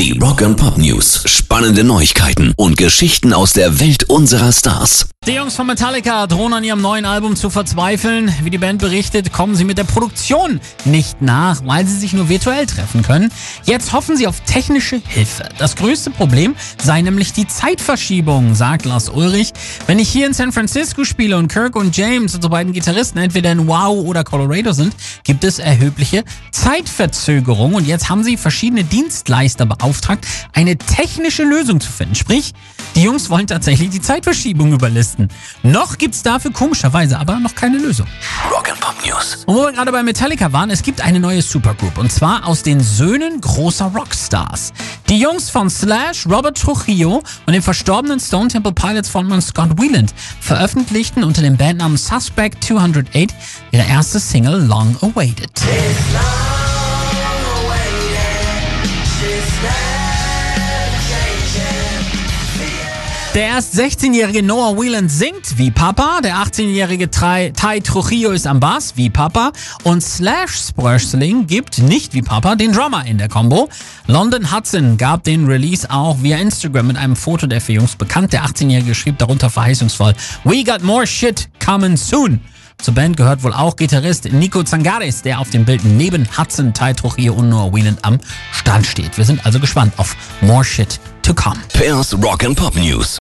Die Rock and Pop News. Spannende Neuigkeiten und Geschichten aus der Welt unserer Stars. Die Jungs von Metallica drohen an ihrem neuen Album zu verzweifeln. Wie die Band berichtet, kommen sie mit der Produktion nicht nach, weil sie sich nur virtuell treffen können. Jetzt hoffen sie auf technische Hilfe. Das größte Problem sei nämlich die Zeitverschiebung, sagt Lars Ulrich. Wenn ich hier in San Francisco spiele und Kirk und James, unsere beiden Gitarristen, entweder in Wow oder Colorado sind, gibt es erhebliche Zeitverzögerungen. Und jetzt haben sie verschiedene Dienstleister beauftragt, eine technische Lösung zu finden. Sprich, die Jungs wollen tatsächlich die Zeitverschiebung überlisten. Noch gibt's dafür komischerweise aber noch keine Lösung. Rock and Pop News. Und wo wir gerade bei Metallica waren, es gibt eine neue Supergroup und zwar aus den Söhnen großer Rockstars. Die Jungs von Slash, Robert Trujillo und den verstorbenen Stone Temple Pilots Frontmann Scott Wieland veröffentlichten unter dem Bandnamen Suspect 208 ihre erste Single Long Awaited. Der erst 16-jährige Noah Whelan singt wie Papa, der 18-jährige Ty Trujillo ist am Bass wie Papa und Slash Sprössling gibt nicht wie Papa den Drummer in der Combo. London Hudson gab den Release auch via Instagram mit einem Foto der vier Jungs bekannt. Der 18-jährige schrieb darunter verheißungsvoll We got more shit coming soon. Zur Band gehört wohl auch Gitarrist Nico Zangaris, der auf dem Bild neben Hudson, Ty Trujillo und Noah Whelan am Stand steht. Wir sind also gespannt auf More Shit to Come. Pairs Rock and Pop News.